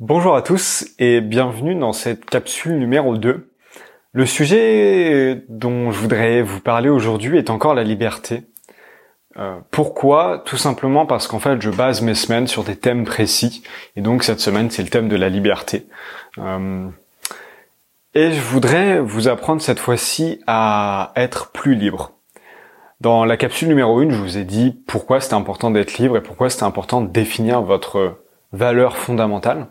Bonjour à tous et bienvenue dans cette capsule numéro 2. Le sujet dont je voudrais vous parler aujourd'hui est encore la liberté. Euh, pourquoi? Tout simplement parce qu'en fait je base mes semaines sur des thèmes précis et donc cette semaine c'est le thème de la liberté. Euh, et je voudrais vous apprendre cette fois-ci à être plus libre. Dans la capsule numéro 1, je vous ai dit pourquoi c'était important d'être libre et pourquoi c'était important de définir votre valeur fondamentale.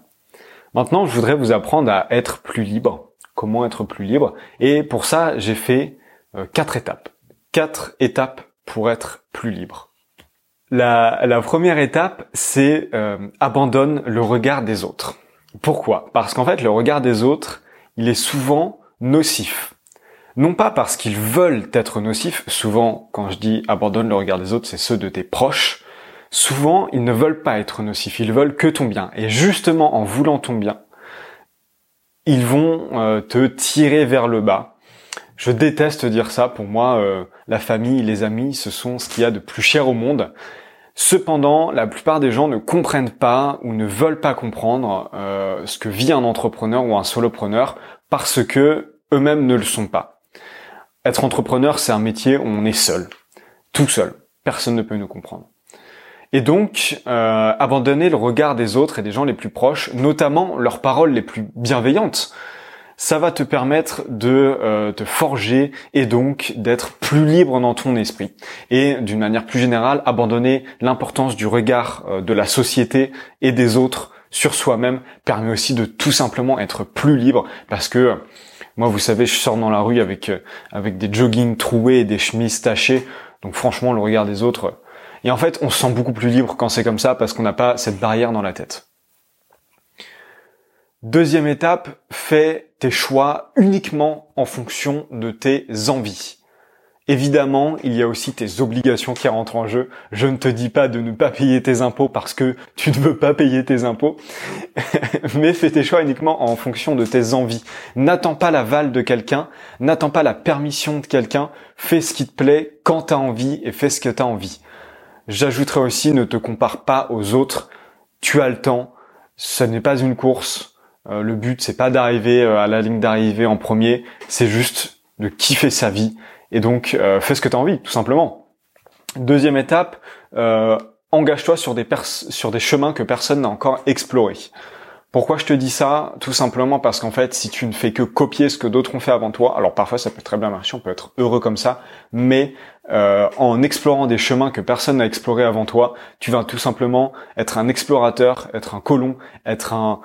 Maintenant, je voudrais vous apprendre à être plus libre. Comment être plus libre? Et pour ça, j'ai fait euh, quatre étapes. Quatre étapes pour être plus libre. La, première étape, c'est euh, abandonne le regard des autres. Pourquoi? Parce qu'en fait, le regard des autres, il est souvent nocif. Non pas parce qu'ils veulent être nocifs, souvent quand je dis abandonne le regard des autres, c'est ceux de tes proches, souvent ils ne veulent pas être nocifs, ils veulent que ton bien. Et justement en voulant ton bien, ils vont euh, te tirer vers le bas. Je déteste dire ça, pour moi euh, la famille, les amis, ce sont ce qu'il y a de plus cher au monde. Cependant, la plupart des gens ne comprennent pas ou ne veulent pas comprendre euh, ce que vit un entrepreneur ou un solopreneur parce que eux-mêmes ne le sont pas. Être entrepreneur, c'est un métier où on est seul, tout seul. Personne ne peut nous comprendre. Et donc, euh, abandonner le regard des autres et des gens les plus proches, notamment leurs paroles les plus bienveillantes, ça va te permettre de euh, te forger et donc d'être plus libre dans ton esprit. Et d'une manière plus générale, abandonner l'importance du regard euh, de la société et des autres sur soi-même permet aussi de tout simplement être plus libre parce que moi, vous savez, je sors dans la rue avec avec des joggings troués et des chemises tachées. Donc franchement, le regard des autres, et en fait, on se sent beaucoup plus libre quand c'est comme ça parce qu'on n'a pas cette barrière dans la tête. Deuxième étape, fais tes choix uniquement en fonction de tes envies. Évidemment, il y a aussi tes obligations qui rentrent en jeu. Je ne te dis pas de ne pas payer tes impôts parce que tu ne veux pas payer tes impôts, mais fais tes choix uniquement en fonction de tes envies. N'attends pas l'aval de quelqu'un, n'attends pas la permission de quelqu'un, fais ce qui te plaît quand tu as envie et fais ce que tu as envie. J'ajouterais aussi, ne te compare pas aux autres. Tu as le temps. Ce n'est pas une course. Euh, le but, c'est pas d'arriver euh, à la ligne d'arrivée en premier. C'est juste de kiffer sa vie. Et donc, euh, fais ce que tu as envie, tout simplement. Deuxième étape, engage-toi sur des, sur des chemins que personne n'a encore explorés. Pourquoi je te dis ça? Tout simplement parce qu'en fait, si tu ne fais que copier ce que d'autres ont fait avant toi, alors parfois ça peut très bien marcher, on peut être heureux comme ça, mais euh, en explorant des chemins que personne n'a explorés avant toi, tu vas tout simplement être un explorateur, être un colon, être un,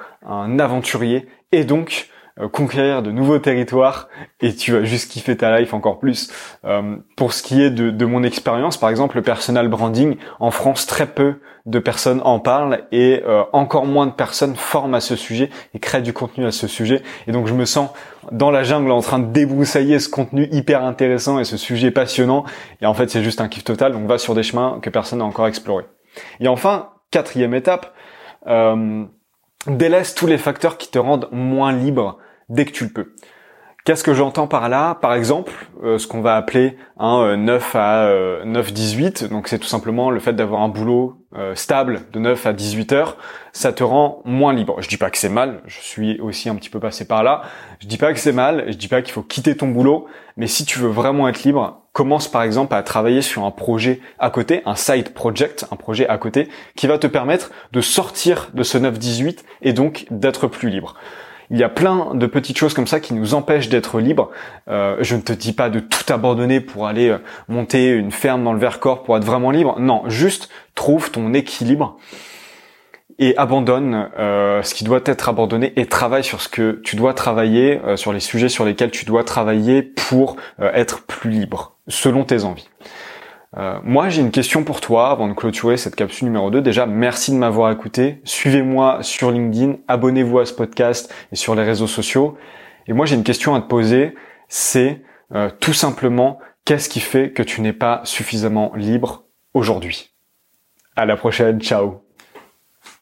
aventurier, et donc conquérir de nouveaux territoires et tu vas juste kiffer ta life encore plus. Euh, pour ce qui est de, de mon expérience, par exemple, le personal branding, en France, très peu de personnes en parlent et euh, encore moins de personnes forment à ce sujet et créent du contenu à ce sujet. Et donc je me sens dans la jungle en train de débroussailler ce contenu hyper intéressant et ce sujet passionnant. Et en fait, c'est juste un kiff total. Donc va sur des chemins que personne n'a encore explorés. Et enfin, quatrième étape, euh, délaisse tous les facteurs qui te rendent moins libre dès que tu le peux. Qu'est-ce que j'entends par là? Par exemple, euh, ce qu'on va appeler un 9 euh, à 9-18, euh, donc c'est tout simplement le fait d'avoir un boulot stable de 9 à 18 heures, ça te rend moins libre. Je dis pas que c'est mal, je suis aussi un petit peu passé par là. Je dis pas que c'est mal, je dis pas qu'il faut quitter ton boulot, mais si tu veux vraiment être libre, commence par exemple à travailler sur un projet à côté, un side project, un projet à côté, qui va te permettre de sortir de ce 9-18 et donc d'être plus libre. Il y a plein de petites choses comme ça qui nous empêchent d'être libres. Euh, je ne te dis pas de tout abandonner pour aller euh, monter une ferme dans le Vercors pour être vraiment libre. Non, juste trouve ton équilibre et abandonne euh, ce qui doit être abandonné et travaille sur ce que tu dois travailler, sur les sujets sur lesquels tu dois travailler pour être plus libre, selon tes envies. Euh, moi, j'ai une question pour toi avant de clôturer cette capsule numéro 2. Déjà, merci de m'avoir écouté. Suivez-moi sur LinkedIn, abonnez-vous à ce podcast et sur les réseaux sociaux. Et moi, j'ai une question à te poser. C'est euh, tout simplement, qu'est-ce qui fait que tu n'es pas suffisamment libre aujourd'hui? À la prochaine, ciao